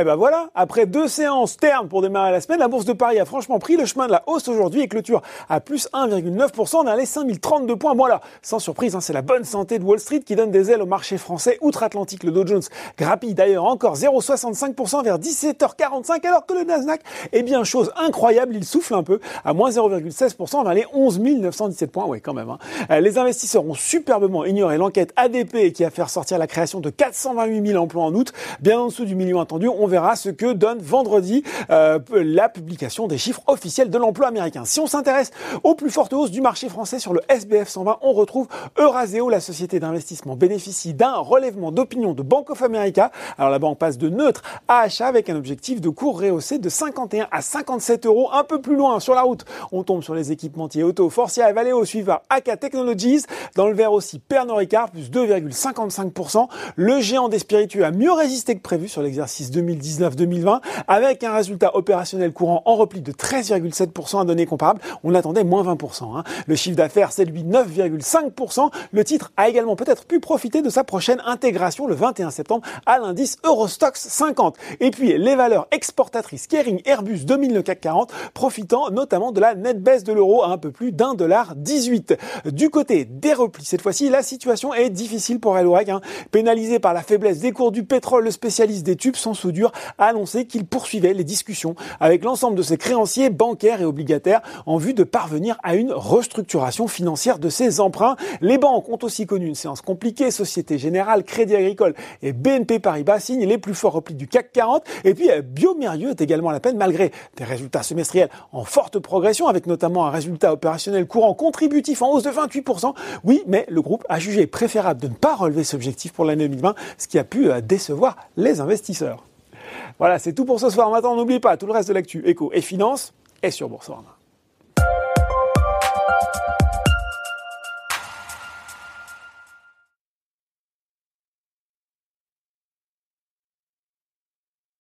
Eh ben voilà, après deux séances ternes pour démarrer la semaine, la bourse de Paris a franchement pris le chemin de la hausse aujourd'hui et clôture à plus 1,9% dans les 5032 points. Voilà, sans surprise, hein, c'est la bonne santé de Wall Street qui donne des ailes au marché français outre-Atlantique. Le Dow Jones grappille d'ailleurs encore 0,65% vers 17h45 alors que le Nasdaq, eh bien chose incroyable, il souffle un peu à moins 0,16% vers les 11 917 points. Oui, quand même. Hein. Euh, les investisseurs ont superbement ignoré l'enquête ADP qui a fait ressortir la création de 428 000 emplois en août, bien en dessous du million attendu on verra ce que donne vendredi euh, la publication des chiffres officiels de l'emploi américain. Si on s'intéresse aux plus fortes hausses du marché français sur le SBF 120, on retrouve Euraseo, la société d'investissement bénéficie d'un relèvement d'opinion de Bank of America. Alors la banque passe de neutre à achat avec un objectif de cours rehaussé de 51 à 57 euros. Un peu plus loin sur la route, on tombe sur les équipementiers auto Forcia et Valeo suivant AK Technologies. Dans le vert aussi, Pernod Ricard plus 2,55%. Le géant des spiritueux a mieux résisté que prévu sur l'exercice 2000 2019-2020, avec un résultat opérationnel courant en repli de 13,7% à données comparables. On attendait moins 20%. Hein. Le chiffre d'affaires, c'est lui 9,5%. Le titre a également peut-être pu profiter de sa prochaine intégration le 21 septembre à l'indice Eurostox 50. Et puis les valeurs exportatrices Kering, Airbus 2000 le CAC 40, profitant notamment de la nette baisse de l'euro à un peu plus d'un dollar 18. Du côté des replis, cette fois-ci, la situation est difficile pour Elorec. Hein. Pénalisé par la faiblesse des cours du pétrole, le spécialiste des tubes sans soudure a annoncé qu'il poursuivait les discussions avec l'ensemble de ses créanciers bancaires et obligataires en vue de parvenir à une restructuration financière de ses emprunts. Les banques ont aussi connu une séance compliquée. Société Générale, Crédit Agricole et BNP Paribas signent les plus forts replis du CAC 40. Et puis euh, Biomérieux est également à la peine malgré des résultats semestriels en forte progression avec notamment un résultat opérationnel courant contributif en hausse de 28%. Oui, mais le groupe a jugé préférable de ne pas relever ce objectif pour l'année 2020, ce qui a pu euh, décevoir les investisseurs. Voilà, c'est tout pour ce soir. Maintenant, n'oubliez pas, tout le reste de l'actu éco et finance est sur Boursorama.